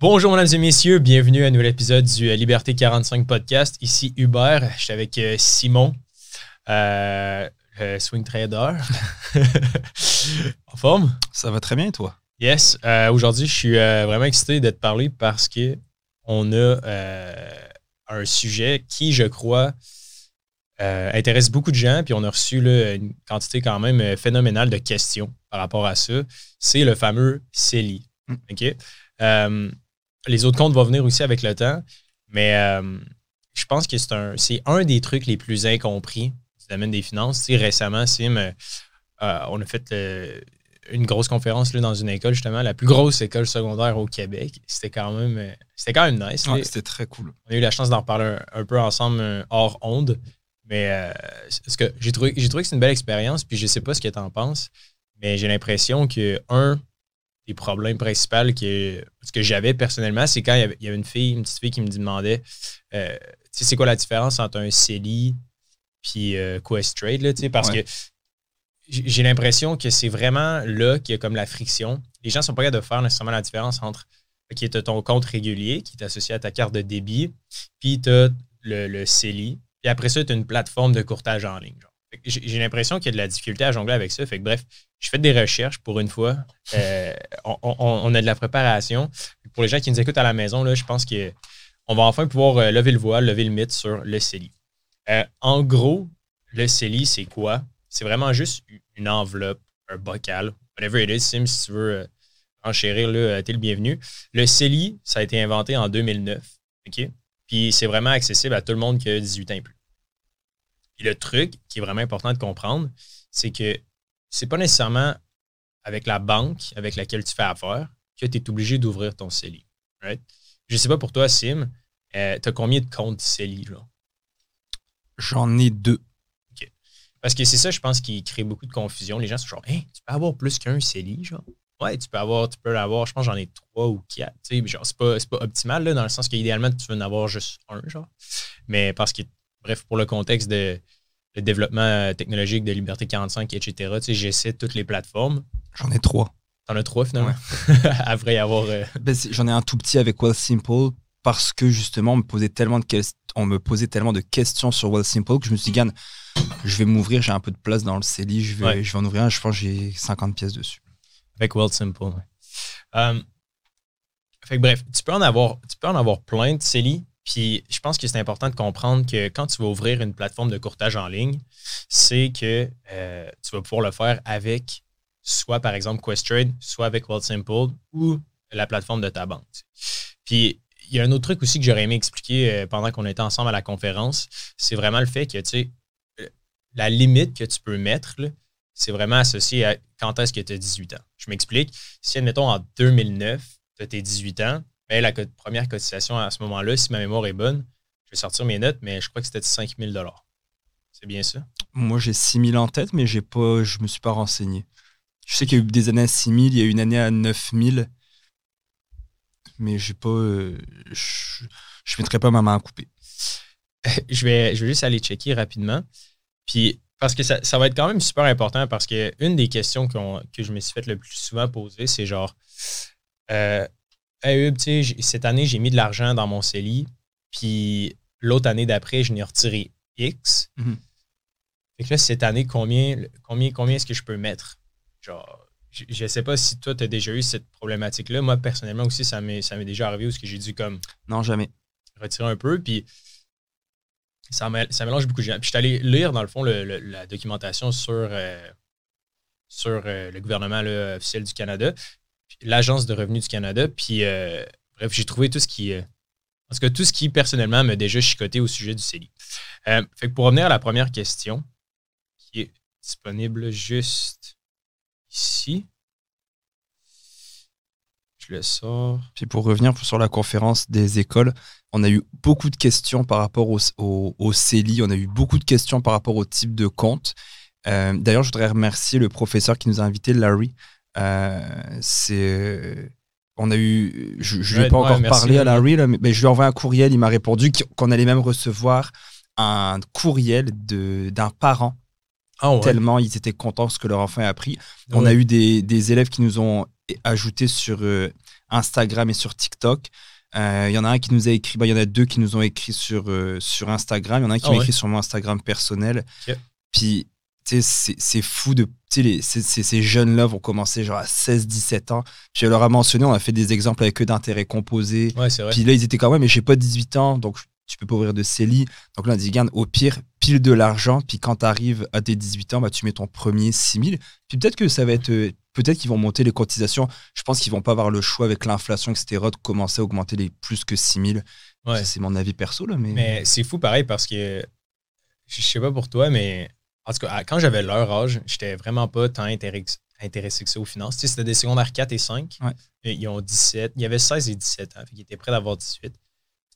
Bonjour, mesdames et messieurs. Bienvenue à un nouvel épisode du euh, Liberté 45 podcast. Ici Hubert. Je suis avec euh, Simon, euh, le swing trader. en forme? Ça va très bien, toi? Yes. Aujourd'hui, je suis vraiment excité de te parler parce que on a un sujet qui, je crois, intéresse beaucoup de gens. Puis on a reçu une quantité quand même phénoménale de questions par rapport à ça. C'est le fameux CELI. Mm. OK? Les autres comptes vont venir aussi avec le temps, mais euh, je pense que c'est un, c'est un des trucs les plus incompris du domaine des finances. récemment, Sim, euh, euh, on a fait une grosse conférence là, dans une école, justement, la plus grosse école secondaire au Québec. C'était quand même, c'était quand même nice. c'était très cool. On a eu la chance d'en reparler un, peu ensemble hors onde. Mais ce que j'ai trouvé, j'ai trouvé que c'est une belle expérience, puis je sais pas ce que tu en penses, mais j'ai l'impression que, un, les problèmes principaux que, que j'avais personnellement, c'est quand il y, avait, une fille, une petite fille qui me demandait euh, c'est quoi la différence entre un CELI puis euh, Questrade, là, parce que j'ai l'impression que c'est vraiment là qu'il y a comme la friction. Les gens sont pas capables de faire nécessairement la différence entre qui est ton compte régulier qui est associé à ta carte de débit, puis tu as le, le CELI, puis après ça, tu as une plateforme de courtage en ligne. J'ai l'impression qu'il y a de la difficulté à jongler avec ça. Fait que bref, je fais des recherches pour une fois. Euh, on, a de la préparation. Pour les gens qui nous écoutent à la maison, je pense qu'on va enfin pouvoir euh, lever le voile, lever le mythe sur le CELI. Euh, en gros, le CELI, c'est quoi? C'est vraiment juste une enveloppe, un bocal, whatever it is. Sim, si tu veux enchérir, tu es le bienvenu. Le CELI, ça a été inventé en 2009. OK? Puis c'est vraiment accessible à tout le monde qui a 18 ans et plus. Et le truc qui est vraiment important de comprendre, c'est que c'est pas nécessairement avec la banque avec laquelle tu fais affaire que tu es obligé d'ouvrir ton CELI. Right? Je sais pas pour toi, Sim, euh, tu as combien de comptes CELI? J'en ai deux. OK. Parce que c'est ça, je pense, qui crée beaucoup de confusion. Les gens sont genre, hey, tu peux avoir plus qu'un CELI, genre? Ouais, tu peux avoir, tu peux l'avoir, je pense j'en ai trois ou quatre. Tu sais, genre, c'est pas, pas optimal, là, dans le sens qu'idéalement, tu veux en avoir juste un, genre. Mais parce que bref, pour le contexte de le développement euh, technologique de Liberté 45, etc., j'essaie toutes les plateformes. J'en ai trois. T'en as trois finalement? Après y avoir. Euh, ben, j'en ai un tout petit avec Simple parce que justement, on me posait tellement de, on me posait tellement de questions sur Simple que je me suis dit, Gann, je vais m'ouvrir, j'ai un peu de place dans le CELI, je vais, je vais en ouvrir un, je pense que j'ai 50 pièces dessus. Avec Simple, oui. Euh, fait bref, tu peux en avoir, tu peux en avoir plein de CELI, puis je pense que c'est important de comprendre que quand tu vas ouvrir une plateforme de courtage en ligne, c'est que euh, tu vas pouvoir le faire avec soit par exemple Questrade, soit avec Wealthsimple ou la plateforme de ta banque. Puis il y a un autre truc aussi que j'aurais aimé expliquer euh, pendant qu'on était ensemble à la conférence, c'est vraiment le fait que tu sais, euh, la limite que tu peux mettre, c'est vraiment associé à quand est-ce que tu as 18 ans. Je m'explique. Si, admettons, en 2009, tu as tes 18 ans, mais la première cotisation à ce moment-là, si ma mémoire est bonne, je vais sortir mes notes, mais je crois que c'était 5 000 C'est bien ça? Moi, j'ai 6 000 en tête, mais j'ai pas, je me suis pas renseigné. Je sais qu'il y a eu des années à 6 000, il y a eu une année à 9 000, mais j'ai pas, euh, je ne mettrai pas ma main à couper. je, vais, je vais juste aller checker rapidement. Puis, parce que ça, va être quand même super important parce que une des questions que je me suis fait le plus souvent poser, c'est genre, euh, hey, cette année, j'ai mis de l'argent dans mon CELI, puis l'autre année d'après, je n'ai retiré X. Mhm. Fait que là, cette année, combien, combien, combien est-ce que je peux mettre? Genre, je ne sais pas si toi, tu as déjà eu cette problématique-là. Moi, personnellement aussi, ça m'est déjà arrivé où j'ai dû comme. Non, jamais. Retirer un peu, puis ça, ça mélange beaucoup de gens. Puis je suis allé lire, dans le fond, la documentation sur, euh, sur euh, le gouvernement officiel du Canada l'Agence de revenus du Canada. Puis, euh, bref, j'ai trouvé tout ce qui. Euh, parce que tout ce qui, personnellement, m'a déjà chicoté au sujet du CELI. Euh, fait que pour revenir à la première question, qui est disponible juste ici. Je le sors. Puis pour revenir sur la conférence des écoles, on a eu beaucoup de questions par rapport au, au, CELI, on a eu beaucoup de questions par rapport au type de compte. D'ailleurs, je voudrais remercier le professeur qui nous a invités, Larry, euh, c'est on a eu, je ne lui ai pas encore parlé à Larry, mais je lui ai envoyé un courriel, il m'a répondu qu'on allait même recevoir un courriel d'un parent. Ah tellement ils étaient contents de ce que leur enfant a appris. On a eu des, des, élèves qui nous ont ajouté sur euh, Instagram et sur TikTok. Euh, Il y en a un qui nous a écrit, bah, il y en a deux qui nous ont écrit sur, euh, sur Instagram. Il y en a un qui Ah m'a écrit sur mon Instagram personnel. Puis, c'est- fou de. Tu sais, les- ces- ces ces jeunes-là vont commencer genre à 16-17 ans. Elle leur a mentionné, on a fait des exemples avec eux d'intérêts composés. Ouais, c'est vrai. Puis là, ils étaient quand même, mais j'ai pas 18 ans, donc tu peux pas ouvrir de CELI. Donc là, on dit, garde, au pire, pile de l'argent. Puis quand tu arrives à tes 18 ans, bah, tu mets ton premier 6 000. Puis peut-être que ça va être. euh, Peut-être qu'ils vont monter les cotisations. Je pense qu'ils vont pas avoir le choix avec l'inflation, etc., de commencer à augmenter les plus que 6 000. Ouais. C'est mon avis perso, là. Mais, Mais c'est fou pareil parce que je sais pas pour toi, mais en tout cas, quand j'avais leur âge, j'étais vraiment pas tant intéressé, que ça aux finances. Tu sais, c'était des secondaires 4 et 5. Ouais. Et Ils ont 17. Il y avait 16 et 17 ans. Qu'ils étaient prêts d'avoir 18.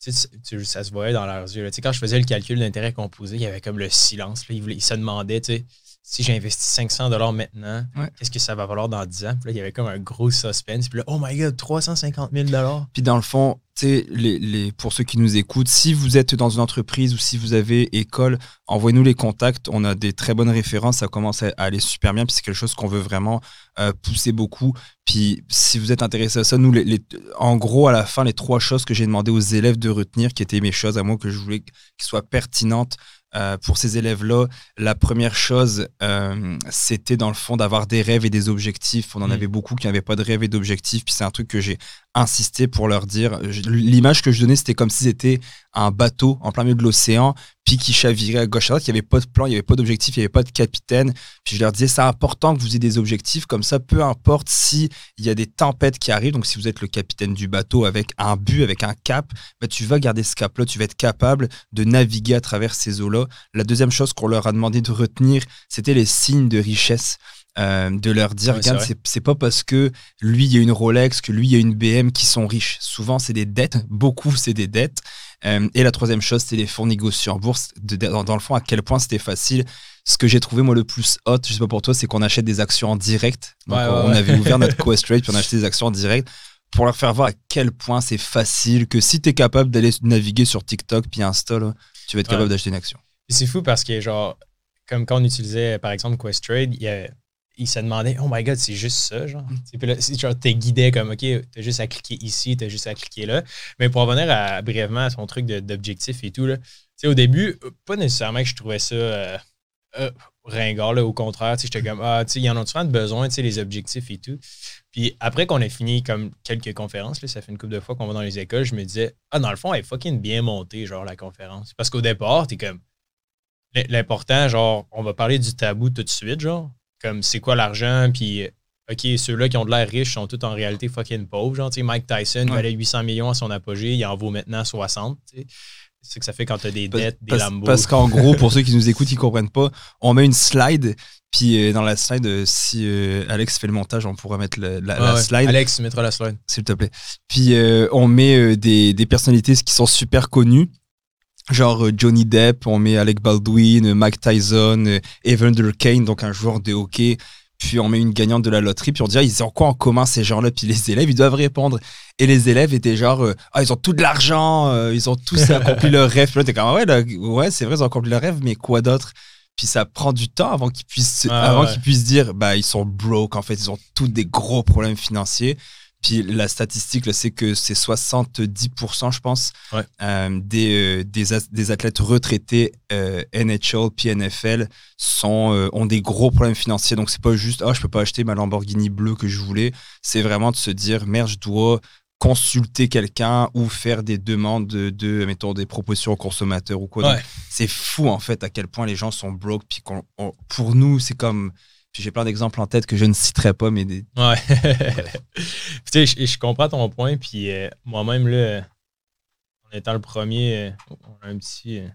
Tu sais, tu- tu- ça se voyait dans leurs yeux. là. Tu sais, quand je faisais le calcul d'intérêt composé, il y avait comme le silence. Là. Ils, voulaient- ils se demandaient, tu sais, si j'investis 500 maintenant, Ouais. qu'est-ce que ça va valoir dans 10 ans? Puis là, il y avait comme un gros suspense. Puis là, oh my god, 350 000 Puis dans le fond, tu sais, les, les, pour ceux qui nous écoutent, si vous êtes dans une entreprise ou si vous avez école, envoyez-nous les contacts. On a des très bonnes références. Ça commence à à aller super bien. Puis c'est quelque chose qu'on veut vraiment euh, pousser beaucoup. Puis si vous êtes intéressé à ça, nous, les, les- en gros, à la fin, les trois choses que j'ai demandé aux élèves de retenir, qui étaient mes choses à moi, que je voulais qu'ils soient pertinentes euh, pour ces élèves-là, la première chose, euh, c'était dans le fond d'avoir des rêves et des objectifs. On en Mm. avait beaucoup qui n'avaient pas de rêves et d'objectifs. Puis c'est un truc que j'ai insisté pour leur dire. L'image que je donnais, c'était comme si c'était un bateau en plein milieu de l'océan, puis qui chavirait à gauche à droite. Il n'y avait pas de plan, il n'y avait pas d'objectif, il n'y avait pas de capitaine. Puis je leur disais, c'est important que vous ayez des objectifs. Comme ça, peu importe si il y a des tempêtes qui arrivent. Donc si vous êtes le capitaine du bateau avec un but, avec un cap, bah, tu vas garder ce cap-là. Tu vas être capable de naviguer à travers ces eaux-là. La deuxième chose qu'on leur a demandé de retenir, c'était les signes de richesse. Euh, de leur dire, regarde, c'est c'est pas parce que lui, il y a une Rolex, que lui, il y a une BM qui sont riches. Souvent, c'est des dettes. Beaucoup, c'est des dettes. Euh, et la troisième chose, c'est les fonds négociés en bourse. De- dans, dans le fond, à quel point c'était facile. Ce que j'ai trouvé, moi, le plus hot, je sais pas pour toi, c'est qu'on achète des actions en direct. Donc, Ouais, ouais, on ouais. avait ouvert notre Quest Rate, puis on a acheté des actions en direct pour leur faire voir à quel point c'est facile, que si tu es capable d'aller naviguer sur TikTok puis Insta, là, tu vas être capable d'acheter une action. C'est fou parce que, genre, comme quand on utilisait, par exemple, Questrade, il, y a- il se demandait, oh my god, c'est juste ça, genre. Mm. Puis là, genre, t'es guidé comme, OK, t'as juste à cliquer ici, t'as juste à cliquer là. Mais pour revenir à, brièvement à son truc d'objectif et tout, là, tu sais, au début, pas nécessairement que je trouvais ça euh, euh, ringard, là, au contraire, j'étais comme, ah, tu sais, il y en a souvent de besoin, tu sais, les objectifs et tout. Puis après qu'on a fini comme quelques conférences, là, ça fait une couple de fois qu'on va dans les écoles, je me disais, ah, dans le fond, elle est fucking bien montée, genre, la conférence. Parce qu'au départ, t'es comme, l'important, genre, on va parler du tabou tout de suite, genre, comme c'est quoi l'argent, puis, OK, ceux-là qui ont de l'air riches sont tous en réalité fucking pauvres, genre, tu Mike Tyson Ouais. valait 800 millions à son apogée, il en vaut maintenant 60, tu sais. C'est ce que ça fait quand t'as des Parce- dettes, des parce, Lambos. parce qu'en gros, pour ceux qui nous écoutent, ils comprennent pas, on met une slide, puis euh, dans la slide, euh, si euh, Alex fait le montage, on pourra mettre la, Ah la ouais. slide. Alex, tu mettras la slide. s'il te plaît. Puis euh, on met euh, des, des personnalités qui sont super connues. Genre euh, Johnny Depp, on met Alec Baldwin, euh, Mike Tyson, euh, Evander Kane, donc un joueur de hockey. Puis on met une gagnante de la loterie, puis on dit, ah, ils ont quoi en commun ces gens-là? Puis les élèves, ils doivent répondre. Et les élèves étaient genre, euh, ah, ils ont tout de l'argent, euh, ils ont tous accompli leur rêve. Puis là, t'es comme, ah ouais, là, ouais, c'est vrai, ils ont accompli leur rêve, mais quoi d'autre? Puis ça prend du temps avant qu'ils puissent, Ah, avant ouais. qu'ils puissent dire, bah, ils sont broke, en fait, ils ont tous des gros problèmes financiers. Puis la statistique, c'est que c'est 70%, je pense, Ouais. euh, des, euh, des, athlètes retraités euh, NHL puis NFL sont, euh, ont des gros problèmes financiers. Donc, c'est pas juste, ah, je peux pas acheter ma Lamborghini bleue que je voulais. C'est vraiment de se dire, merde, je dois consulter quelqu'un ou faire des demandes de, de, mettons, des propositions aux consommateurs ou quoi. Ouais. c'est fou, en fait, à quel point les gens sont broke. Puis pour nous, c'est comme. J'ai plein d'exemples en tête que je ne citerai pas, mais des, Ouais. Tu sais, je, je comprends ton point. Puis euh, moi-même, là, en étant le premier, euh, on a un petit. euh,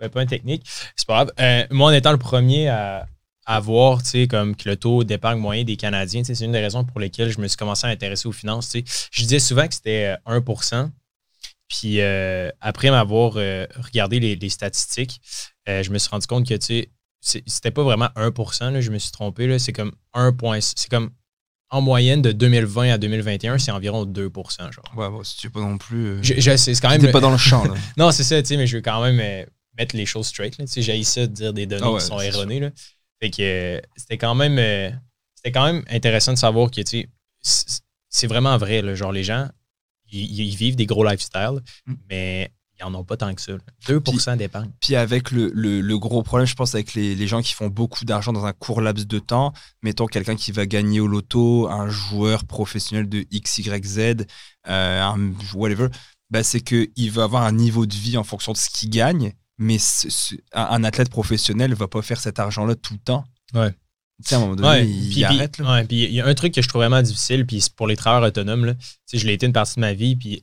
ouais, pas un technique. C'est pas grave. Euh, moi, en étant le premier à, à voir, tu sais, comme que le taux d'épargne moyen des Canadiens, tu sais, c'est une des raisons pour lesquelles je me suis commencé à intéresser aux finances. tu sais. Je disais souvent que c'était euh, 1% Puis euh, après m'avoir euh, regardé les, les statistiques, euh, je me suis rendu compte que, tu sais, c'était pas vraiment 1 là, je me suis trompé. C'est comme 1 point- C'est comme en moyenne de 2020 à 2021, c'est environ 2 genre. Ouais, bon, si tu veux pas non plus. euh, Je, je sais, c'est quand même. T'es pas dans le champ, là. Non, c'est ça, tu sais, mais je veux quand même euh, mettre les choses straight. Tu sais, j'ai ça de dire des données Ah ouais, qui sont erronées. Là. Fait que euh, c'était quand même c'était quand même intéressant de savoir que tu sais, c'est vraiment vrai. Là, genre, les gens, ils, ils vivent des gros lifestyles, Mm. mais ils n'en ont pas tant que ça. là. 2 d'épargne. Puis avec le, le- le gros problème, je pense, avec les, les gens qui font beaucoup d'argent dans un court laps de temps, mettons quelqu'un qui va gagner au loto, un joueur professionnel de XYZ, euh, un whatever, bah, c'est qu'il va avoir un niveau de vie en fonction de ce qu'il gagne, mais ce- ce- un, athlète professionnel va pas faire cet argent-là tout le temps. Ouais. Tu sais, à un moment donné, Ouais, il, puis- il arrête. puis- là. ouais, puis il y a un truc que je trouve vraiment difficile, puis pour les travailleurs autonomes. Là. Tu sais, je l'ai été une partie de ma vie, puis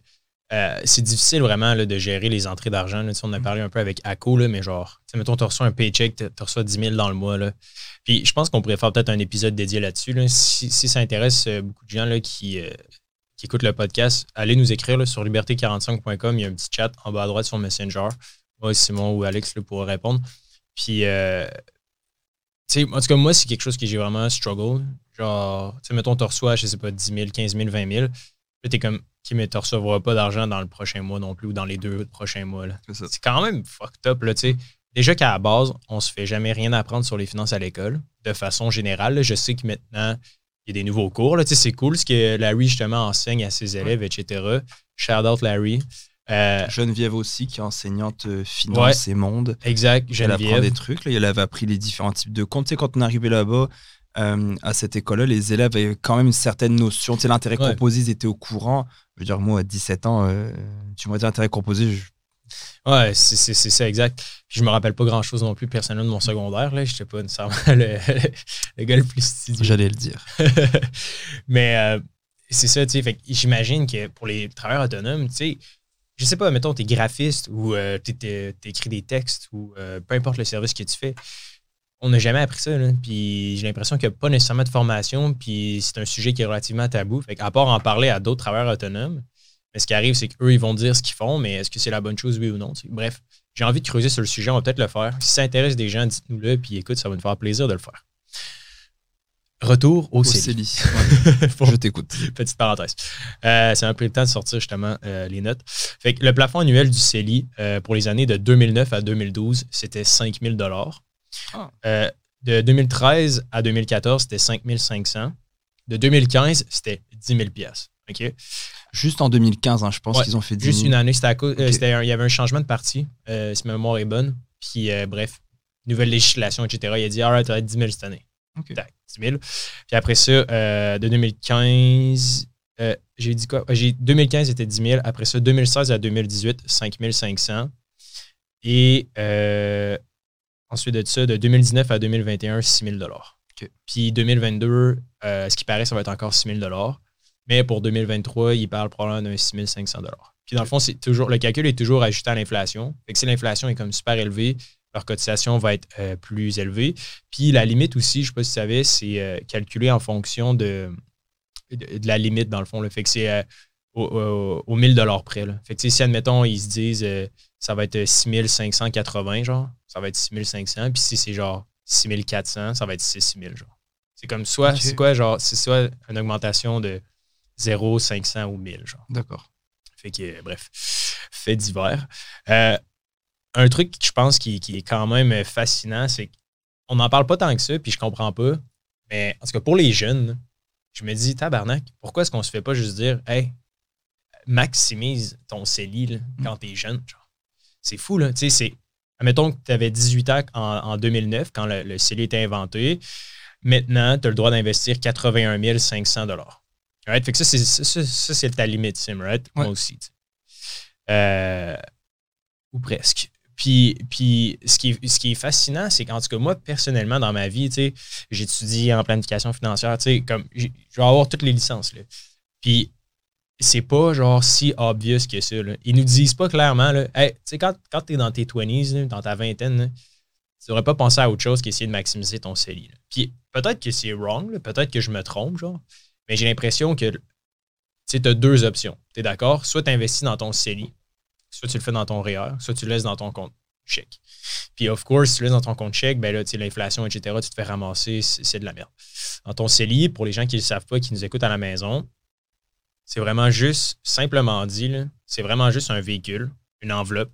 euh, c'est difficile vraiment là, de gérer les entrées d'argent. là. Tu sais, On a Mm. parlé un peu avec ACO, là, mais genre, mettons, tu reçois un paycheck, tu reçois 10 000 dans le mois. Là. Puis je pense qu'on pourrait faire peut-être un épisode dédié là-dessus. là. Si, si ça intéresse euh, beaucoup de gens là, qui, euh, qui écoutent le podcast, allez nous écrire là, sur liberté45.com. Il y a un petit chat en bas à droite sur Messenger. Moi, Simon ou Alex là, pourront répondre. Puis, euh, tu sais, en tout cas, moi, c'est quelque chose que j'ai vraiment struggle. Genre, tu sais, mettons, tu reçois, je sais pas, 10 000, 15 000, 20 000. Là, t'es comme, OK, mais tu recevras pas d'argent dans le prochain mois non plus ou dans les deux prochains mois. là. C'est quand même fucked up, là. Déjà qu'à la base, on se fait jamais rien apprendre sur les finances à l'école, de façon générale. là. Je sais que maintenant, il y a des nouveaux cours, c'est cool ce que Larry, justement, enseigne à ses élèves, etc. Shout out Larry. Euh, Geneviève aussi, qui est enseignante euh, finance et monde. exact, Elle apprend Geneviève. des trucs. Là. Elle avait appris les différents types de comptes. Tu sais, quand on est arrivé là-bas, euh, à cette école-là, les élèves avaient quand même une certaine notion. Tu sais, l'intérêt Ouais. composé, ils étaient au courant. Je veux dire, moi, à 17 ans, euh, tu m'as dit intérêt composé, je- Ouais, c'est ça, exact. Je me rappelle pas grand-chose non plus personnellement de mon secondaire. Je n'étais pas nécessairement le, le gars le plus studieux. j'allais le dire. Mais euh, c'est ça, tu sais. J'imagine que pour les travailleurs autonomes, tu sais, je sais pas, mettons, t'es graphiste ou t'es- t'écris des textes ou peu importe le service que tu fais. On n'a jamais appris ça, là. Puis j'ai l'impression qu'il n'y a pas nécessairement de formation, puis c'est un sujet qui est relativement tabou. Fait qu'à part en parler à d'autres travailleurs autonomes, mais ce qui arrive, c'est qu'eux, ils vont dire ce qu'ils font, mais est-ce que c'est la bonne chose, oui ou non? Bref, j'ai envie de creuser sur le sujet, on va peut-être le faire. Si ça intéresse des gens, dites-nous-le, puis écoute, ça va nous faire plaisir de le faire. Retour au, Au CELI. Ouais. Je t'écoute. Petite parenthèse. Euh, ça m'a pris le temps de sortir justement euh, les notes. Fait que le plafond annuel du CELI euh, pour les années de 2009 à 2012, c'était 5 000 Ah. Euh, De 2013 à 2014, c'était 5 500 De 2015, c'était 10 000 OK? Juste en 2015, hein, je pense Ouais, qu'ils ont fait 10 Juste 000. une année, c'était à cause- euh, c'était il y avait un changement de parti, euh, si ma mémoire est bonne. Puis, euh, bref, nouvelle législation, etc. Il a dit, all right, être 10 000 cette année. Ok. Tac, 10 000. Puis après ça, euh, de 2015, euh, j'ai dit quoi? Ouais, J'ai, 2015 était 10 000. Après ça, 2016 à 2018, 5 500. Et euh, ensuite de ça, de 2019 à 2021, 6 000 Ok. Puis 2022, euh, ce qui paraît, ça va être encore 6 000 Mais pour 2023, il parle probablement d'un 6 500 Puis dans le fond, c'est toujours, le calcul est toujours ajusté à l'inflation. Fait que si l'inflation est comme super élevée, leur cotisation va être euh, plus élevée. Puis la limite aussi, je ne sais pas si tu savais, c'est euh, calculé en fonction de, de, de la limite, dans le fond. Là. Fait que c'est au, au, au 1000 près. Là. Fait que si, admettons, ils se disent euh, ça va être 6580, genre, ça va être 6500. Puis si c'est genre 6400, ça va être 6000, genre. C'est comme soit, c'est quoi, genre, c'est soit une augmentation de 0, 500 ou 1000, genre. D'accord. Fait que, euh, bref, fait divers. Euh, un truc que je pense qui, qui est quand même fascinant, c'est qu'on n'en parle pas tant que ça, puis je comprends pas. Mais en tout cas, pour les jeunes, je me dis, tabarnak, pourquoi est-ce qu'on se fait pas juste dire, hey, maximise ton CELI là, quand t'es jeune? genre. C'est fou, là. Tu sais, c'est. Admettons que tu avais 18 ans en, en 2009, quand le, le CELI était inventé. Maintenant, tu as le droit d'investir 81 500 Right? Fait que ça, c'est, ça, c'est ta limite, Sim, right? Moi aussi. tu. Euh, ou presque. Puis, puis ce, qui est, ce qui est fascinant, c'est qu'en tout cas, moi, personnellement, dans ma vie, tu sais, j'étudie en planification financière, tu sais, comme je vais avoir toutes les licences. Là. Puis c'est pas genre si obvious que ça. Là. Ils nous disent pas clairement, hey, tu sais, quand, quand tu es dans tes 20s, là, dans ta vingtaine, tu devrais pas penser à autre chose qu'essayer de maximiser ton CELI. Puis peut-être que c'est wrong, peut-être que je me trompe, genre, mais j'ai l'impression que tu as deux options. Tu es d'accord? Soit tu investis dans ton CELI, soit tu le fais dans ton REER, soit tu le laisses dans ton compte chèque. Puis, of course, si tu le laisses dans ton compte chèque, ben là, tu l'inflation, etc., tu te fais ramasser, c'est de la merde. Dans ton CELI, pour les gens qui ne le savent pas, qui nous écoutent à la maison, c'est vraiment juste, simplement dit, c'est vraiment juste un véhicule, une enveloppe,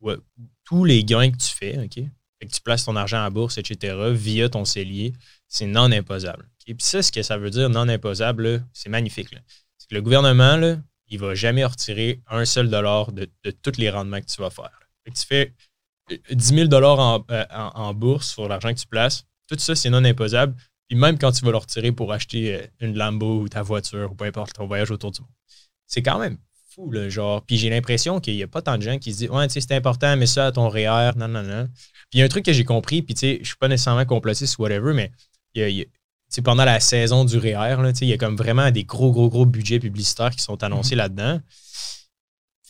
où, où tous les gains que tu fais, OK? Que tu places ton argent à bourse, etc., via ton CELI, c'est non imposable. OK? Puis ça, ce que ça veut dire, non imposable, c'est magnifique. que le gouvernement, il va jamais retirer un seul dollar de, tous les rendements que tu vas faire. tu fais 10 000 dollars euh, en, bourse sur l'argent que tu places. Tout ça, c'est non imposable. Puis même quand tu vas le retirer pour acheter euh, une Lambo ou ta voiture ou peu importe ton voyage autour du monde, c'est quand même fou, là, genre. Puis j'ai l'impression qu'il n'y a pas tant de gens qui se disent Ouais, tu sais, c'est important, mais ça à ton REER, non, non, non. Puis il y a un truc que j'ai compris, puis tu sais, je suis pas nécessairement complotiste ou whatever, mais il pendant la saison du REER, là, il y a comme vraiment des gros, gros, gros budgets publicitaires qui sont annoncés mm-hmm. là-dedans.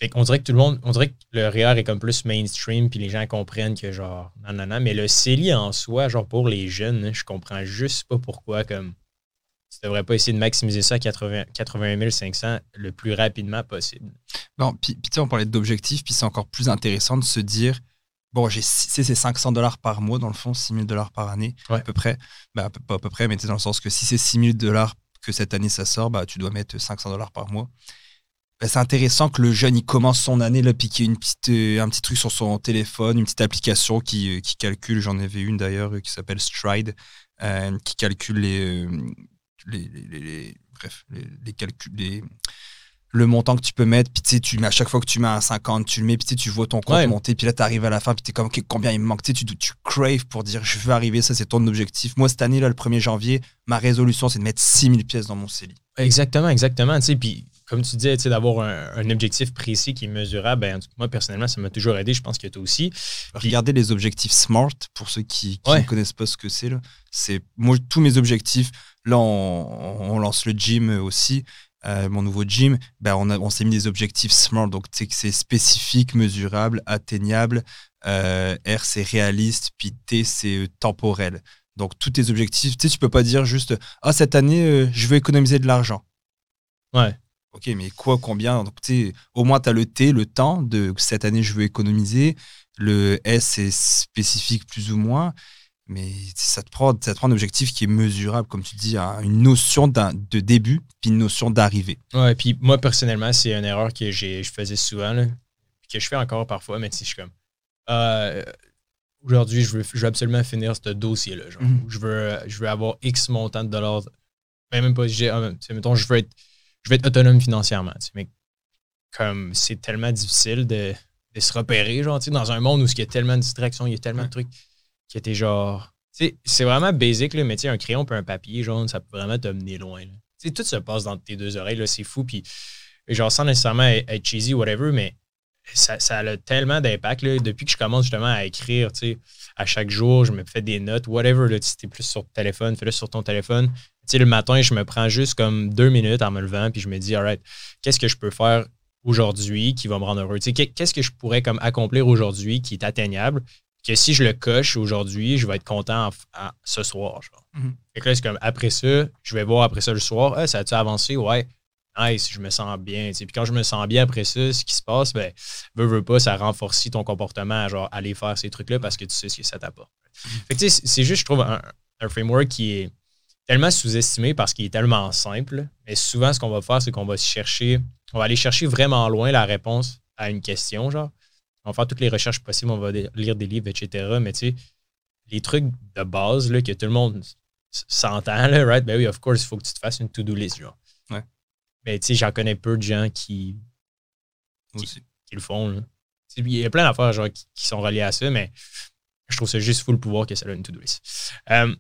Fait qu'on dirait que tout le monde, on dirait que le REER est comme plus mainstream, puis les gens comprennent que genre, non, non, non. Mais le CELI en soi, genre pour les jeunes, je comprends juste pas pourquoi, comme, tu devrais pas essayer de maximiser ça à 80, 81 500 le plus rapidement possible. Non, puis, tu sais, on parlait d'objectifs, puis c'est encore plus intéressant de se dire, bon, j'ai c'est 500 dollars par mois, dans le fond, 6 000 dollars par année, à peu près. Bah, pas à peu près, mais dans le sens que si c'est 6 000 dollars que cette année ça sort, bah, tu dois mettre 500 dollars par mois. Bah, c'est intéressant que le jeune il commence son année là, puis qu'il y ait une petite, euh, un petit truc sur son téléphone, une petite application qui, euh, qui calcule, j'en avais une d'ailleurs euh, qui s'appelle Stride, qui calcule les, les, les, bref, les, calculs, le montant que tu peux mettre, puis tu sais, tu mets à chaque fois que tu mets un 50, tu le mets, puis tu vois ton compte monter, puis là, tu arrives à la fin, puis tu es comme, combien il me manque, tu, tu, tu craves pour dire, je veux arriver, ça, c'est ton objectif. Moi, cette année, là, le 1er janvier, ma résolution, c'est de mettre 6000 pièces dans mon CELI. Exactement, exactement, tu sais, puis comme tu disais, d'avoir un, objectif précis qui est mesurable, ben, moi, personnellement, ça m'a toujours aidé. Je pense que toi aussi. Regardez les objectifs SMART, pour ceux qui, ne connaissent pas ce que c'est. C'est moi, tous mes objectifs. Là, on, lance le gym aussi. Euh, mon nouveau gym, ben on, on s'est mis des objectifs SMART. Donc, c'est spécifique, mesurable, atteignable. Euh, R, c'est réaliste. Puis T, c'est euh, temporel. Donc, tous tes objectifs, tu sais, tu peux pas dire juste Ah, cette année, je veux économiser de l'argent. Ouais. Ok, mais quoi, combien? Donc, Au moins, tu as le T, le temps de cette année, je veux économiser. Le S, c'est spécifique plus ou moins. Mais ça te, prend, ça te prend un objectif qui est mesurable, comme tu dis, une notion de début, puis une notion d'arrivée. Ouais, puis moi, personnellement, c'est une erreur que je faisais souvent, que je fais encore parfois, mais je suis comme. Euh, aujourd'hui, je veux, je veux absolument finir ce dossier-là. Mm-hmm. je, veux, je veux avoir X montant de dollars. Ben, même pas, j'ai, ah, mettons, je veux être je vais être autonome financièrement. mais comme c'est tellement difficile de, se repérer, genre, dans un monde où il y a tellement de distractions, il y a tellement de trucs qui étaient genre. C'est vraiment basic, là, mais un crayon et un papier jaune, ça peut vraiment te mener loin. Tout se passe dans tes deux oreilles, c'est fou. Puis, genre, sans nécessairement être cheesy whatever, mais ça, ça a tellement d'impact. Depuis que je commence justement à écrire, à chaque jour, je me fais des notes, whatever. Là, si t'es plus sur ton téléphone, fais-le sur ton téléphone. sais, le matin, je me prends juste comme deux minutes en me levant, puis je me dis, alright, qu'est-ce que je peux faire aujourd'hui qui va me rendre heureux? Qu'est-ce que je pourrais comme accomplir aujourd'hui qui est atteignable? Que si je le coche aujourd'hui, je vais être content ce soir. Genre. Mm-hmm. là, c'est comme après ça, je vais voir après ça le soir, ah, ça a-tu avancé? Ouais nice, je me sens bien. Puis quand je me sens bien après ça, ce qui se passe, ben, veux, veux pas, ça renforce ton comportement à genre aller faire ces trucs-là parce que tu sais ce que ça t'apporte. Fait que c'est juste, je trouve, un, framework qui est tellement sous-estimé parce qu'il est tellement simple. Mais souvent, ce qu'on va faire, c'est qu'on va chercher, on va aller chercher vraiment loin la réponse à une question, genre. On va faire toutes les recherches possibles, on va lire des livres, etc. Mais tu sais, les trucs de base là, que tout le monde s'entend, right? Ben oui, of course, il faut que tu te fasses une to-do list, genre. Mais tu sais, j'en connais peu de gens qui, qui, le font. Il y a plein d'affaires genre, qui, sont reliées à ça, mais je trouve ça juste fou le pouvoir que ça donne une to-do list. Euh,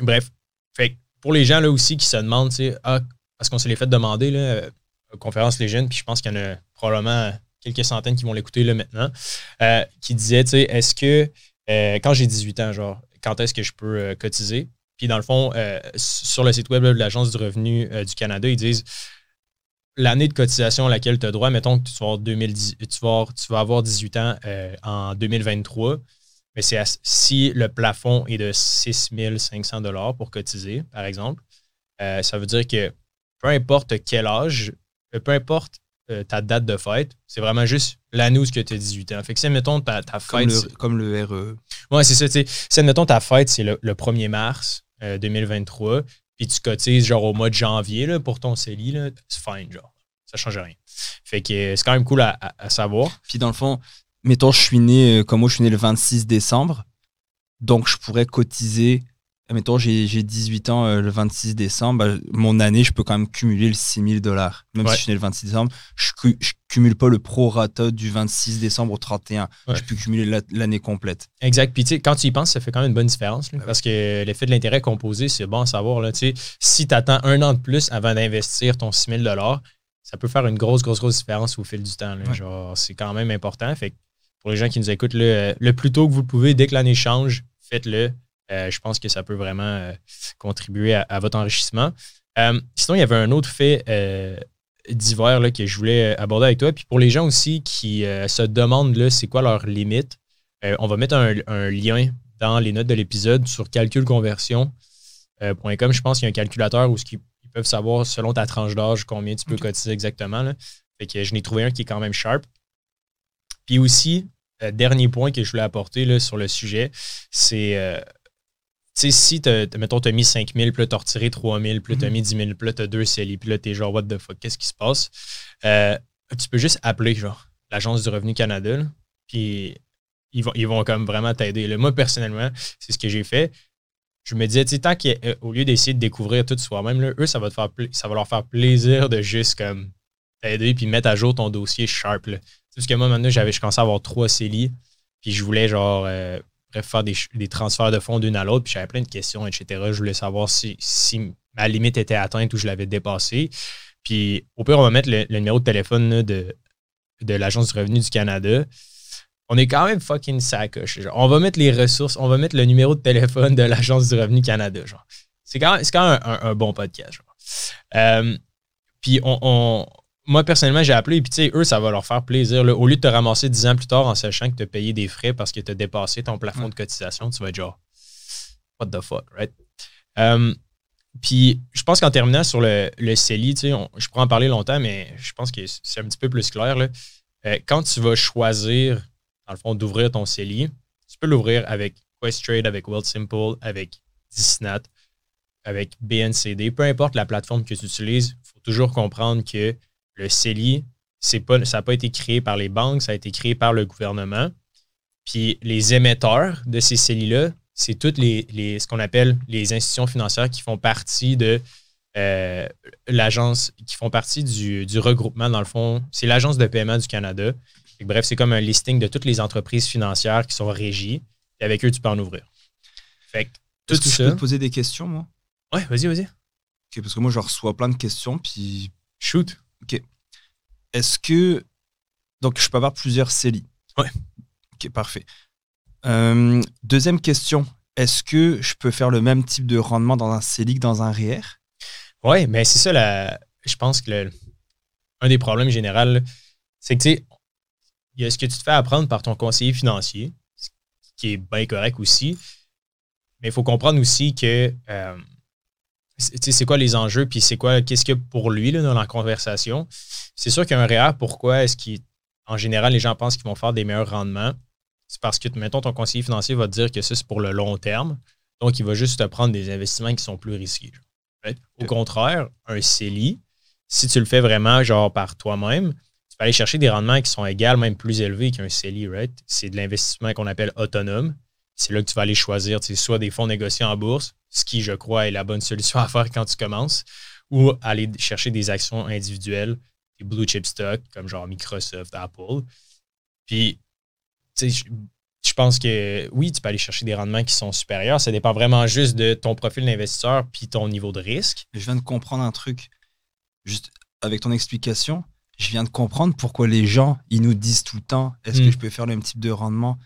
bref, fait, pour les gens là aussi qui se demandent, ah, parce qu'on se les fait demander là, euh, conférence les jeunes, puis je pense qu'il y en a probablement quelques centaines qui vont l'écouter là maintenant, euh, qui disaient, est-ce que quand j'ai 18 ans, genre, quand est-ce que je peux cotiser? Puis dans le fond, euh, sur le site web de l'Agence du revenu euh, du Canada, ils disent l'année de cotisation à laquelle tu as droit, mettons que tu vas avoir, 2010, tu vas tu vas avoir 18 ans euh, en 2023, mais c'est si le plafond est de 6 500 pour cotiser, par exemple, ça veut dire que peu importe quel âge, peu importe ta date de fête, c'est vraiment juste l'année où tu as 18 ans. Fait que si, mettons, ta, ta fête. Comme le, comme RE. Ouais, c'est ça. Si, mettons, ta fête, c'est le, le 1er mars, 2023, euh, puis tu cotises genre au mois de janvier là, pour ton CELI, c'est fine, genre. Ça change rien. Fait que euh, c'est quand même cool à, savoir. Puis dans le fond, mettons, je suis né, euh, comme moi, je suis né le 26 décembre, donc je pourrais cotiser Mettons, j'ai 18 ans euh, le 26 décembre, bah, mon année, je peux quand même cumuler le 6000 dollars. Même si je suis né le 26 décembre, je, je cumule pas le pro-rata du 26 décembre au 31. Je peux cumuler l'année complète. Exact. Puis, tu sais, quand tu y penses, ça fait quand même une bonne différence. parce que l'effet de l'intérêt composé, c'est bon à savoir. Là, si tu attends un an de plus avant d'investir ton 6000 dollars, ça peut faire une grosse, grosse, grosse différence au fil du temps. Genre, c'est quand même important. Fait pour les gens qui nous écoutent, le, le plus tôt que vous pouvez, dès que l'année change, faites-le. Euh, je pense que ça peut vraiment euh, contribuer à, votre enrichissement. Euh, sinon, il y avait un autre fait divers là, que je voulais aborder avec toi. Puis pour les gens aussi qui se demandent c'est quoi leur limite, on va mettre un, lien dans les notes de l'épisode sur calculconversion.com. je pense qu'il y a un calculateur où ils peuvent savoir selon ta tranche d'âge combien tu peux cotiser exactement. Fait que je n'ai trouvé un qui est quand même sharp. Puis aussi, dernier point que je voulais apporter là, sur le sujet, c'est sais, si, mettons, tu as mis 5 000, puis là, tu as retiré 3 000, puis là, tu as mis 10 000, puis là, tu as deux CELI, puis là, tu es genre, what the fuck, qu'est-ce qui se passe? Euh, tu peux juste appeler, genre, l'Agence du Revenu Canada, puis ils vont, ils vont comme vraiment t'aider. Moi, personnellement, c'est ce que j'ai fait. Je me disais, tu sais, tant qu'au lieu d'essayer de découvrir tout soi-même, eux, ça va, te faire, ça va leur faire plaisir de juste comme t'aider puis mettre à jour ton dossier sharp. Parce que moi, maintenant, j'avais, je commençais à avoir trois CELI, puis je voulais, genre, euh, faire des, transferts de fonds d'une à l'autre. Puis j'avais plein de questions, etc. Je voulais savoir si, ma limite était atteinte ou je l'avais dépassée. Puis au pire, on va mettre le, numéro de téléphone de, de l'Agence du revenu du Canada. On est quand même fucking sacoche. On va mettre les ressources, on va mettre le numéro de téléphone de l'Agence du revenu Canada. C'est quand, même un, bon podcast. Euh, puis on moi, personnellement, j'ai appelé, et puis, tu sais, eux, ça va leur faire plaisir. Au lieu de te ramasser 10 ans plus tard en sachant que tu as payé des frais parce que tu as dépassé ton plafond de cotisation, tu vas être genre, what the fuck, right? Euh, puis, je pense qu'en terminant sur le, le CELI, tu sais, je pourrais en parler longtemps, mais je pense que c'est un petit peu plus clair. Là. Euh, quand tu vas choisir, dans le fond, d'ouvrir ton CELI, tu peux l'ouvrir avec Questrade, avec Simple, avec Disnat, avec BNCD, peu importe la plateforme que tu utilises, il faut toujours comprendre que le CELI, pas, ça n'a pas été créé par les banques, ça a été créé par le gouvernement. Puis les émetteurs de ces CELI-là, c'est toutes les, ce qu'on appelle les institutions financières qui font partie de euh, l'agence, qui font partie du, regroupement, dans le fond. C'est l'Agence de paiement du Canada. bref, c'est comme un listing de toutes les entreprises financières qui sont régies. Et avec eux, tu peux en ouvrir. Fait que, tout que je peux te poser des questions, moi? Ouais, vas-y, vas-y. parce que moi, je reçois plein de questions, puis. Shoot. OK. Est-ce que. Donc, je peux avoir plusieurs CELI. Ouais. Ok, parfait. Euh, deuxième question. Est-ce que je peux faire le même type de rendement dans un CELI que dans un REER? Oui, mais c'est ça, la, je pense que le, un des problèmes généraux, c'est que, tu sais, il y a ce que tu te fais apprendre par ton conseiller financier, ce qui est bien correct aussi, mais il faut comprendre aussi que euh, c'est quoi les enjeux, puis c'est quoi, qu'est-ce qu'il y a pour lui là, dans la conversation? C'est sûr qu'un REER, pourquoi est-ce qu'en général, les gens pensent qu'ils vont faire des meilleurs rendements? C'est parce que, mettons, ton conseiller financier va te dire que ça, c'est pour le long terme. Donc, il va juste te prendre des investissements qui sont plus risqués. Au contraire, un CELI, si tu le fais vraiment genre par toi-même, tu vas aller chercher des rendements qui sont égaux, même plus élevés qu'un CELI, right? C'est de l'investissement qu'on appelle autonome. C'est là que tu vas aller choisir soit des fonds négociés en bourse, ce qui, je crois, est la bonne solution à faire quand tu commences, ou aller chercher des actions individuelles, des blue chip stocks comme genre Microsoft, Apple. Puis, tu sais, je pense que oui, tu peux aller chercher des rendements qui sont supérieurs. Ça dépend vraiment juste de ton profil d'investisseur puis ton niveau de risque. Je viens de comprendre un truc. Juste avec ton explication, je viens de comprendre pourquoi les gens, ils nous disent tout le temps est-ce que hmm. je peux faire le même type de rendement?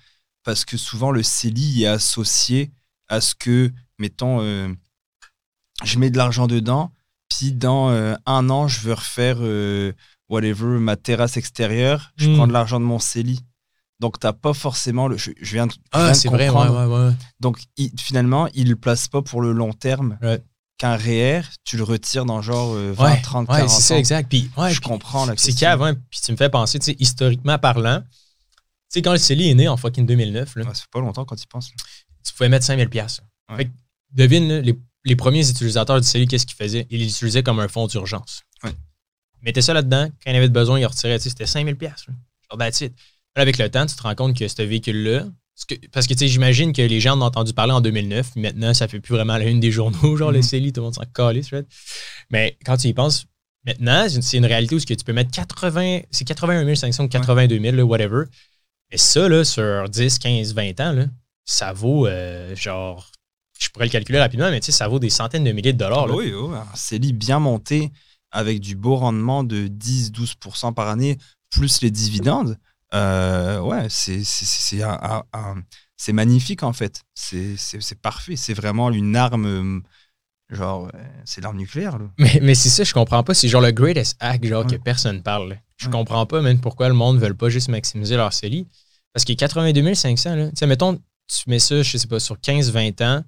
Parce que souvent, le CELI est associé à ce que mettons, euh, je mets de l'argent dedans, puis dans euh, un an, je veux refaire euh, whatever, ma terrasse extérieure, je hmm. prends de l'argent de mon CELI. Donc, tu n'as pas forcément le. Je, viens de. Ah, c'est vrai, ouais, ouais, ouais. Donc, finalement, il ne le place pas pour le long terme. Qu'un REER, tu le retires dans genre 20, 30, 40 c'est ça, exact. Puis, je comprends C'est qu'avant, puis tu me fais penser, tu sais, historiquement parlant, sais, quand le CELI est né en fucking 2009, là, ça fait pas longtemps quand tu y penses. Tu pouvais mettre 5000$. Fait devine, les, premiers utilisateurs du CELI, qu'est-ce qu'ils faisaient? Ils l'utilisaient comme un fonds d'urgence. Ouais. Ils mettaient ça là-dedans. Quand il avait besoin, ils retiraient. C'était 5000 pièces. Genre, that's it. avec le temps, tu te rends compte que ce véhicule-là, parce que, tu sais, j'imagine que les gens en ont entendu parler en 2009, puis maintenant, ça fait plus vraiment la une des journaux, genre le Mhm. CELI, tout le monde s'en calisse, right? Mais quand tu y penses, maintenant, c'est une, réalité où que tu peux mettre 80, c'est 81 500 ou 82 000, là, whatever. Mais ça, sur 10, 15, 20 ans, là, ça vaut, euh, genre, je pourrais le calculer rapidement, mais ça vaut des centaines de milliers de dollars. là. oui, oui, CELI bien monté avec du beau rendement de 10-12% par année, plus les dividendes. Euh, ouais, c'est magnifique en fait. C'est parfait. C'est vraiment une arme. Genre, euh, c'est l'arme nucléaire. Là. Mais, mais c'est ça, je comprends pas. C'est genre le greatest hack, genre, que personne parle. là. Je Ouais. comprends pas, même, pourquoi le monde ne veut pas juste maximiser leur CELI. Parce que 82 500, là, tu sais, mettons, tu mets ça, je sais pas, sur 15-20 ans,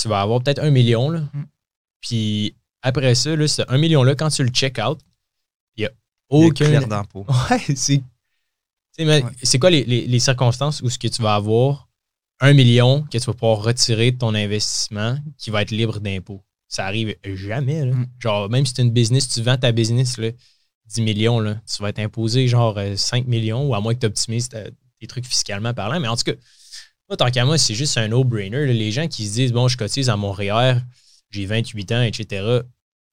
tu vas avoir peut-être un million, là. Mm. Puis après ça, là, ce 1 million-là, quand tu le check out, il y a aucun. d'impôt. Ouais, c'est. Ouais. C'est quoi les, les- les circonstances où ce que tu vas avoir un million que tu vas pouvoir retirer de ton investissement qui va être libre d'impôt? Ça arrive jamais. Là. Mm. Genre, même si tu une business, tu vends ta business là, 10 millions, là, tu vas être imposé genre euh, 5 millions ou à moins que tu optimises tes trucs fiscalement parlant. Mais en tout cas, moi, tant qu'à moi, c'est juste un no-brainer. Les gens qui se disent, bon, je cotise à mon REER, j'ai 28 ans, etc.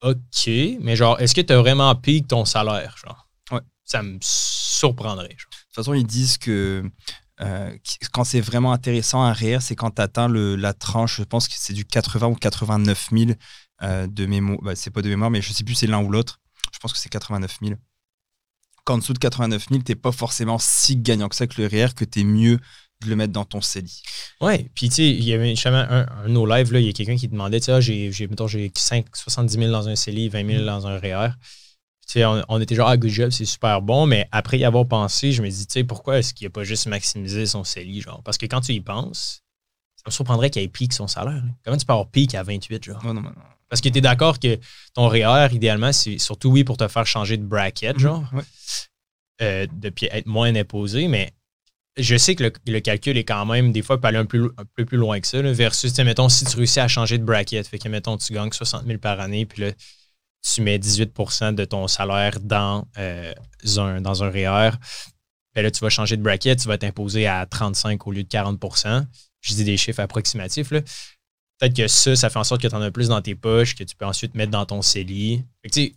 OK, mais genre, est-ce que tu as vraiment payé ton salaire? Genre? Ouais. Ça me surprendrait. genre. De toute façon, ils disent que euh, quand c'est vraiment intéressant un REER, c'est quand tu atteins le, la tranche, je pense que c'est du 80 ou 89 000 euh, de mémoire. Bah, c'est pas de mémoire, mais je sais plus c'est l'un ou l'autre. Je pense que c'est 89 000. Qu'en dessous de 89 000, t'es pas forcément si gagnant que ça que le REER, que t'es mieux de le mettre dans ton CELI. Ouais, puis tu sais, il y avait un, un de nos lives, il y a quelqu'un qui demandait, tu ah, j'ai, j'ai, mettons, j'ai 5, 70 000 dans un CELI, 20 000 dans un REER. On, on était genre, ah, good job, c'est super bon, mais après y avoir pensé, je me dis, tu sais, pourquoi est-ce qu'il n'a pas juste maximisé son CELI, genre? Parce que quand tu y penses, ça me surprendrait qu'il ait pique son salaire. Comment tu peux avoir pique à 28, genre? Non, non, non. Parce que tu es d'accord que ton REER, idéalement, c'est surtout, oui, pour te faire changer de bracket, genre. Ouais. euh, de puis être moins imposé, mais je sais que le, le calcul est quand même, des fois, peut aller un peu, un peu plus loin que ça, là, versus, tu sais, mettons, si tu réussis à changer de bracket, fait que, mettons, tu gagnes 60 000 par année, puis là, tu mets 18% de ton salaire dans, euh, un, dans un REER, ben là, tu vas changer de bracket, tu vas t'imposer à 35 au lieu de 40% Je dis des chiffres approximatifs, là. Peut-être que ça, ça fait en sorte que tu en as plus dans tes poches, que tu peux ensuite mettre dans ton CELI. Fait que, tu sais,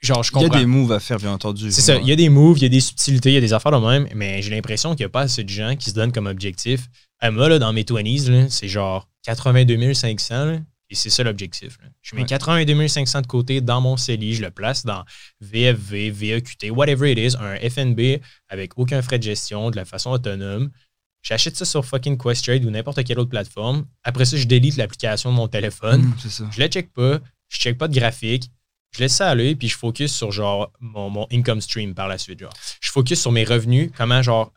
genre, je Il y comprends. a des moves à faire, bien entendu. C'est ça. Il y a des moves, il y a des subtilités, il y a des affaires de même, mais j'ai l'impression qu'il n'y a pas assez de gens qui se donnent comme objectif. Moi, là, dans mes 20s, là, c'est genre 82 500, là, et c'est ça l'objectif. Je mets Ouais. 82 500 de côté dans mon CELI, je le place dans VFV, VEQT, whatever it is, un FNB avec aucun frais de gestion, de la façon autonome. J'achète ça sur fucking Questrade ou n'importe quelle autre plateforme. Après ça, je délite l'application de mon téléphone. Mmh, ça. Je le check pas, je check pas de graphique, je laisse ça aller, puis je focus sur genre mon, mon income stream par la suite. Genre. Je focus sur mes revenus, comment genre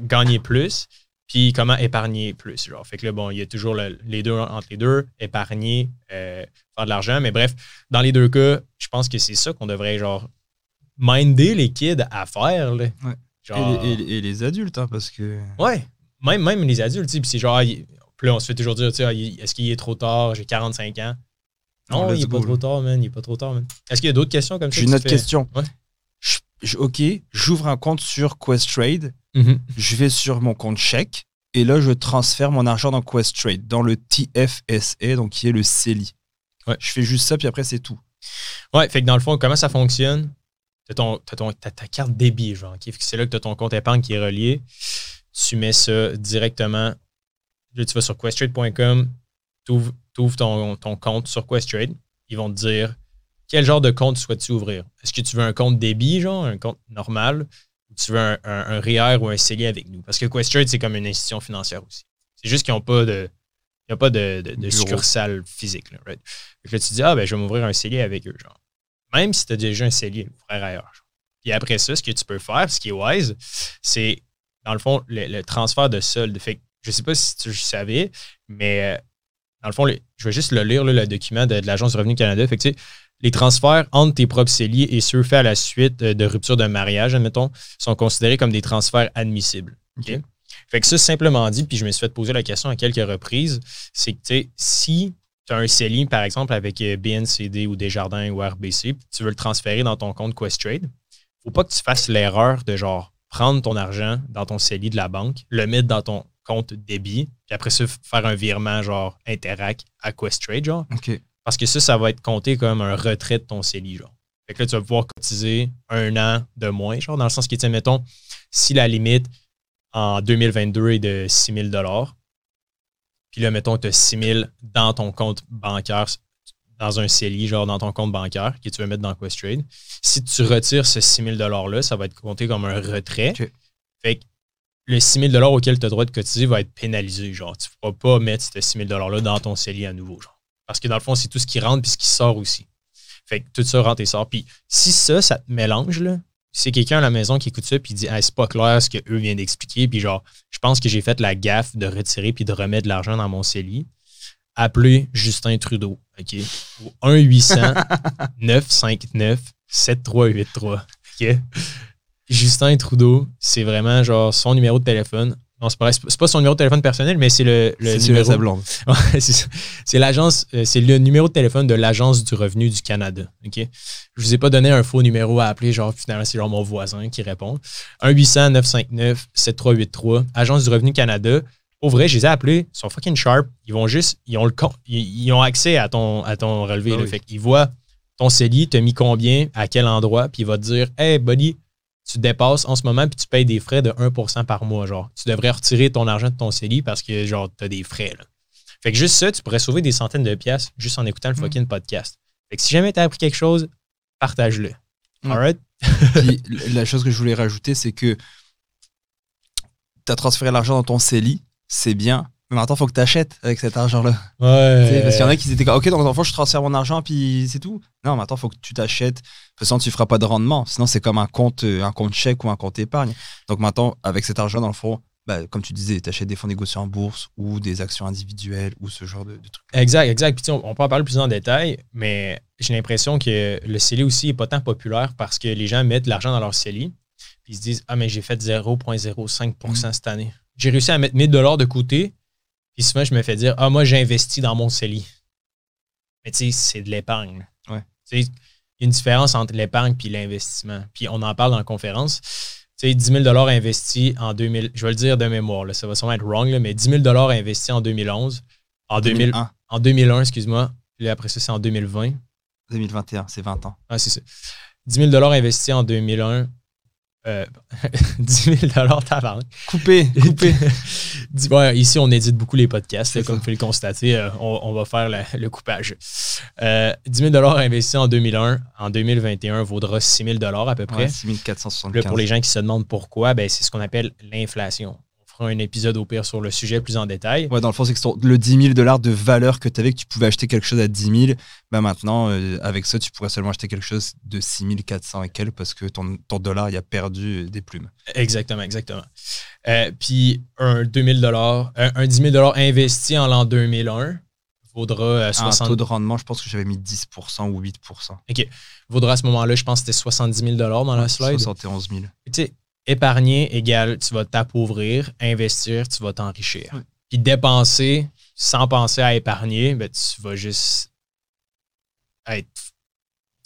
gagner plus, puis comment épargner plus. Genre. Fait que là, bon, il y a toujours le- les deux entre les deux, épargner, euh, faire de l'argent. Mais bref, dans les deux cas, je pense que c'est ça qu'on devrait genre minder les kids à faire. là. Ouais. Genre- Et, les- et- et les adultes, hein, parce que. Ouais, même, même les adultes, puis c'est genre, il- puis là, on se fait toujours dire, tu sais, ah, est-ce qu'il est trop tard, j'ai 45 ans. Non, Oh, il est pas trop tard, man, il est pas trop tard, man. Est-ce qu'il y a d'autres questions comme ça? J'ai une autre fais? question. Ouais. Je- je- ok, j'ouvre un compte sur Questrade, Mhm. je vais sur mon compte chèque et là je transfère mon argent dans Questrade, dans le TFSA, donc qui est le CELI. Ouais. Je fais juste ça, puis après c'est tout. Ouais, fait que dans le fond, comment ça fonctionne? T'as, ton, ton- ta carte débit, genre, c'est là que tu as ton compte épargne qui est relié. Tu mets ça directement. Là, tu vas sur questrade.com, tu ouvres ton, ton compte sur Questrade. Ils vont te dire quel genre de compte souhaites-tu ouvrir? Est-ce que tu veux un compte débit, genre, un compte normal, tu veux un, un, un REER ou un CELI avec nous? Parce que Questrade, c'est comme une institution financière aussi. C'est juste qu'ils n'ont pas de. Il n'y a pas de, de, succursale physique. Là, right? Que là, tu dis, ah, ben, je vais m'ouvrir un CELI avec eux. Genre. Même si tu as déjà un CELI, frère ailleurs. genre. Puis après ça, ce que tu peux faire, ce qui est wise, c'est, dans le fond, le, le transfert de solde. Fait que, je sais pas si tu savais, mais euh, dans le fond, je vais juste le lire, là, le document de, de l'Agence du revenu Canada. Fait que, les transferts entre tes propres CELI et ceux faits à la suite euh, de rupture de mariage, admettons, sont considérés comme des transferts admissibles. Fait que ça, simplement dit, puis je me suis fait poser la question à quelques reprises, c'est que, si tu as un CELI, par exemple, avec euh, BNCD ou Desjardins ou RBC, puis tu veux le transférer dans ton compte Questrade, faut pas que tu fasses l'erreur de genre prendre ton argent dans ton CELI de la banque, le mettre dans ton compte débit, puis après ça, faire un virement genre Interact à Questrade, genre. OK. Parce que ça, ça va être compté comme un retrait de ton CELI, genre. Fait que là, tu vas pouvoir cotiser un an de moins, genre, dans le sens qui, tu mettons, si la limite en 2022 est de 6 000 puis là, mettons, tu as 6 000 dans ton compte bancaire, dans un CELI, genre dans ton compte bancaire, que tu veux mettre dans Questrade. Si tu retires ce 6 000 $-là, ça va être compté comme un retrait. OK. Fait que le 6 000 auquel tu as le droit de cotiser va être pénalisé. Genre, tu ne pourras pas mettre ce 6 000 $-là dans ton CELI à nouveau. Genre. Parce que dans le fond, c'est tout ce qui rentre puis ce qui sort aussi. Fait que tout ça rentre et sort. Puis si ça, ça te mélange, là, c'est quelqu'un à la maison qui écoute ça puis dit c'est pas clair ce qu'eux viennent d'expliquer puis genre je pense que j'ai fait la gaffe de retirer puis de remettre de l'argent dans mon CELI appelez Justin Trudeau OK? Au 1 800 959 7383 OK? Justin Trudeau c'est vraiment genre son numéro de téléphone non, c'est pas, pas son numéro de téléphone personnel, mais c'est le, le numéro. sa blonde. C'est l'agence, euh, c'est le numéro de téléphone de l'Agence du revenu du Canada. OK? Je vous ai pas donné un faux numéro à appeler, genre finalement, c'est genre mon voisin qui répond. 1-800-959-7383, Agence du revenu Canada. Au vrai, je les ai appelés, ils sont fucking sharp. Ils vont juste, ils ont le ils, ils ont accès à ton, à ton relevé. Ah oui. Fait qu'ils voient ton CELI, t'as mis combien, à quel endroit, puis il va te dire Hey, buddy, tu dépasses en ce moment, puis tu payes des frais de 1% par mois. Genre, tu devrais retirer ton argent de ton CELI parce que, genre, tu as des frais. Là. Fait que juste ça, tu pourrais sauver des centaines de pièces juste en écoutant le Mm. fucking podcast. Fait que si jamais tu as appris quelque chose, partage-le. Mm. Alright? Puis la chose que je voulais rajouter, c'est que tu as transféré l'argent dans ton CELI, c'est bien. Mais maintenant, il faut que tu achètes avec cet argent-là. Ouais. Parce qu'il y en a qui étaient comme, OK, donc dans le fond, je transfère mon argent, puis c'est tout. Non, maintenant, il faut que tu t'achètes. De toute façon, tu ne feras pas de rendement. Sinon, c'est comme un compte, euh, un compte chèque ou un compte épargne. Donc maintenant, avec cet argent, dans le fond, bah, comme tu disais, tu achètes des fonds négociés en bourse ou des actions individuelles ou ce genre de, de trucs. Exact, exact. Puis on, on peut en parler plus en détail, mais j'ai l'impression que le CELI aussi n'est pas tant populaire parce que les gens mettent de l'argent dans leur CELI, puis ils se disent Ah, mais j'ai fait 0,05% cette année. J'ai réussi à mettre 1000 de côté, puis souvent, je me fais dire Ah, moi, j'ai investi dans mon CELI. Mais tu sais, c'est de l'épargne. Ouais. Tu sais, il y a une différence entre l'épargne et l'investissement. Puis on en parle dans la conférence. Tu sais, 10 000 investis en 2000, je vais le dire de mémoire, là, ça va sûrement être wrong, là, mais 10 000 investis en 2011, en 2000, 2001, en 2001, excuse-moi. Puis là, après ça, c'est en 2020. 2021, c'est 20 ans. Ah, c'est ça. 10 000 investis en 2001. Euh, 10 000 tabarnak. Coupé, coupé. Ouais, ici, on édite beaucoup les podcasts, comme vous pouvez le constater. euh, on, on va faire la- le coupage. Euh, 10 000 investis en 2001, en 2021, vaudra 6 000 à peu près. Ouais, 6475. Là, pour les gens qui se demandent pourquoi, ben, c'est ce qu'on appelle l'inflation. Fera un épisode au pire sur le sujet plus en détail. Ouais, dans le fond, c'est que le 10 000 dollars de valeur que tu avais, que tu pouvais acheter quelque chose à 10 000, bah maintenant, euh, avec ça, tu pourrais seulement acheter quelque chose de 6 400 et quelques parce que ton, ton dollar, il a perdu euh, des plumes. Exactement, exactement. Euh, puis un 2000 dollars, un, un 10 000 investi en l'an 2001 vaudra euh, Un 60 taux de rendement, je pense que j'avais mis 10% ou 8%. vaudra à ce moment-là, je pense que c'était 70 000 dans la slide. 71 000. Tu sais, épargner égale tu vas t'appauvrir, investir, tu vas t'enrichir. Puis dépenser sans penser à épargner, ben, tu vas juste être.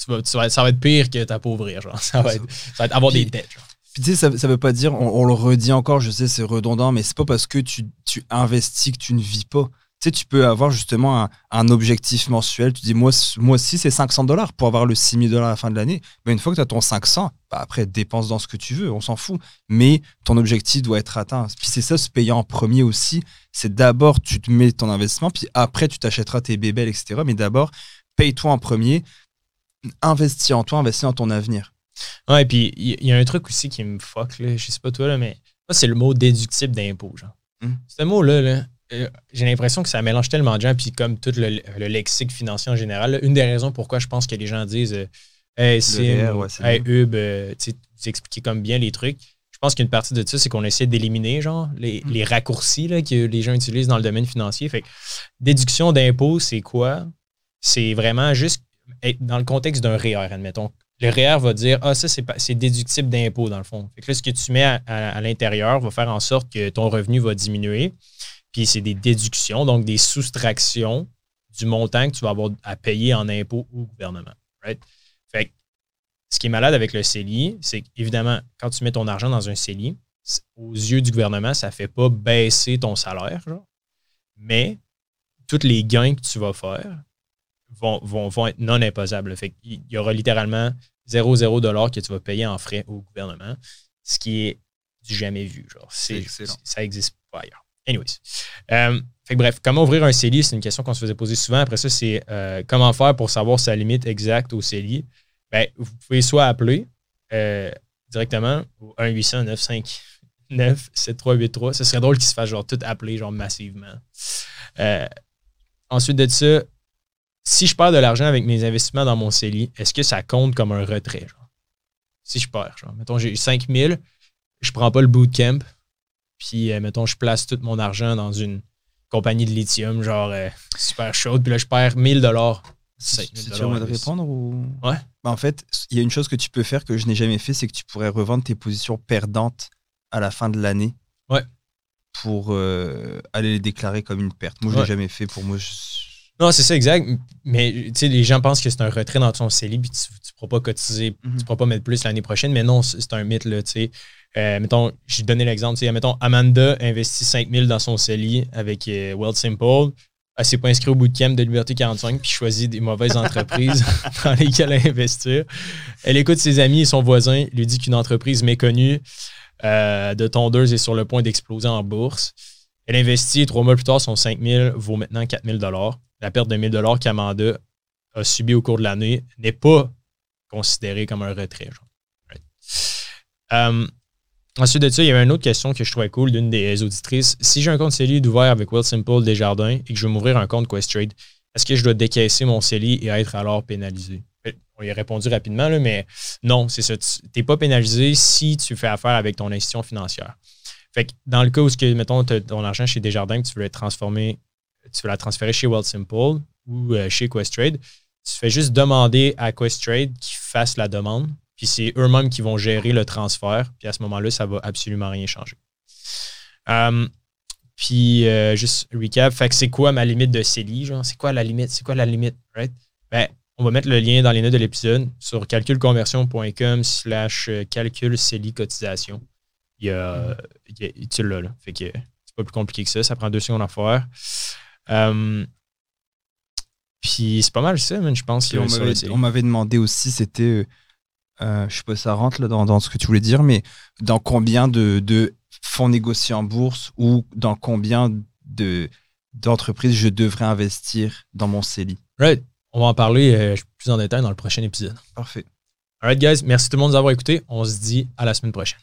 Tu vas, tu vas- ça va être pire que t'appauvrir. Genre. Ça, va être, ça va être avoir Puis- des dettes. genre. Puis tu sais, ça, ça veut pas dire, on, on le redit encore, je sais, c'est redondant, mais c'est pas parce que tu, tu investis que tu ne vis pas. Tu sais, tu peux avoir justement un, un objectif mensuel. Tu dis, moi, moi aussi, c'est 500 dollars pour avoir le 6 000 dollars à la fin de l'année. Mais une fois que tu as ton 500, bah après, dépense dans ce que tu veux, on s'en fout. Mais ton objectif doit être atteint. Puis c'est ça, se payer en premier aussi. C'est d'abord, tu te mets ton investissement, puis après, tu t'achèteras tes bébelles, etc. Mais d'abord, paye-toi en premier, investis en toi, investis dans ton avenir. Ouais, puis il y, a un truc aussi qui me fuck, là, je sais pas toi, là, mais moi, c'est le mot déductible d'impôt. Genre. Hmm. Ce mot-là, là, euh, j'ai l'impression que ça mélange tellement de gens, puis comme tout le, le lexique financier en général, là, une des raisons pourquoi je pense que les gens disent euh, Hey, Sim, ouais, c'est Hey. Hub, euh, tu sais, vous expliquez comme bien les trucs. Je pense qu'une partie de ça, c'est qu'on essaie d'éliminer genre les, Hmm. les raccourcis là, que les gens utilisent dans le domaine financier. Fait que, déduction d'impôt, c'est quoi? C'est vraiment juste être dans le contexte d'un REER, admettons. Le REER va dire Ah, ça, c'est pas- c'est déductible d'impôt, dans le fond. Fait que là, ce que tu mets à, à- à l'intérieur va faire en sorte que ton revenu va diminuer. Puis c'est des déductions, donc des soustractions du montant que tu vas avoir à payer en impôt au gouvernement. Right? Fait que ce qui est malade avec le CELI, c'est qu'évidemment, quand tu mets ton argent dans un CELI, aux yeux du gouvernement, ça ne fait pas baisser ton salaire, mais tous les gains que tu vas faire vont, vont, être non imposables. Fait il y aura littéralement 0,0 que tu vas payer en frais au gouvernement, ce qui est du jamais vu. Genre, c'est, ça n'existe pas ailleurs. Anyways. Euh, bref, comment ouvrir un CELI, c'est une question qu'on se faisait poser souvent. Après ça, c'est euh, comment faire pour savoir sa limite exacte au CELI? Ben, vous pouvez soit appeler euh, directement au 1-800-959-7383. Ce serait drôle qu'il se fasse genre tout appeler genre massivement. ensuite de ça, si je perds de l'argent avec mes investissements dans mon CELI, est-ce que ça compte comme un retrait? Genre? Si je perds, genre, mettons, j'ai 5000, je prends pas le bootcamp, puis, euh, mettons, je place tout mon argent dans une compagnie de lithium, genre euh, super chaude, puis là, je perds 1000 dollars. Si tu me répondre ou? Ouais. Ben, en fait, il y a une chose que tu peux faire que je n'ai jamais fait, c'est que tu pourrais revendre tes positions perdantes à la fin de l'année. Ouais. Pour euh, aller les déclarer comme une perte. Moi, je ne l'ai jamais fait. Pour moi, je non, c'est ça, exact. Mais tu sais, les gens pensent que c'est un retrait dans ton CELI puis tu ne pourras pas cotiser, tu ne mhm. pourras pas mettre plus l'année prochaine. Mais non, c'est un mythe, là, tu sais. Euh, mettons, j'ai donné l'exemple, tu sais, mettons, Amanda investit 5000 dans son CELI avec euh, World Simple. Elle s'est pas inscrite au bootcamp de Liberté 45 puis choisit des mauvaises entreprises dans lesquelles investir. Elle écoute ses amis et son voisin, lui dit qu'une entreprise méconnue euh, de tondeuse est sur le point d'exploser en bourse. Elle investit, trois mois plus tard, son 5000 vaut maintenant 4000 la perte de 1000 dollars qu'Amanda a subi au cours de l'année n'est pas considérée comme un retrait. Euh, ensuite de ça, il y avait une autre question que je trouvais cool d'une des auditrices. Si j'ai un compte CELI ouvert avec Will Simple Desjardins et que je veux m'ouvrir un compte Questrade, est-ce que je dois décaisser mon CELI et être alors pénalisé? Euh, on y a répondu rapidement, mais non, c'est ça. Tu n'es pas pénalisé si tu fais affaire avec ton institution financière. Fait que dans le cas où, mettons, ton argent chez Desjardins, tu veux le transformer tu veux la transférer chez Simple ou euh, chez Questrade, tu fais juste demander à Questrade qu'ils fassent la demande, puis c'est eux-mêmes qui vont gérer le transfert, puis à ce moment-là, ça va absolument rien changer. Euh, puis euh, juste recap, fait que c'est quoi ma limite de CELI, genre, c'est quoi la limite, c'est quoi la limite, right? Ben, on va mettre le lien dans les notes de l'épisode sur calculconversion.com slash calcul CELI cotisation. Il y a, tu l'as, là. Fait que c'est pas plus compliqué que ça, ça prend deux secondes à faire. Euh, puis c'est pas mal ça, je pense. on m'avait demandé aussi, c'était, euh, euh, je sais pas si ça rentre là, dans, ce que tu voulais dire, mais dans combien de, fonds négociés en bourse ou dans combien de, d'entreprises je devrais investir dans mon CELI. Right. On va en parler plus en détail dans le prochain épisode. Parfait. Alright, guys. Merci tout le monde d'avoir écouté. On se dit à la semaine prochaine.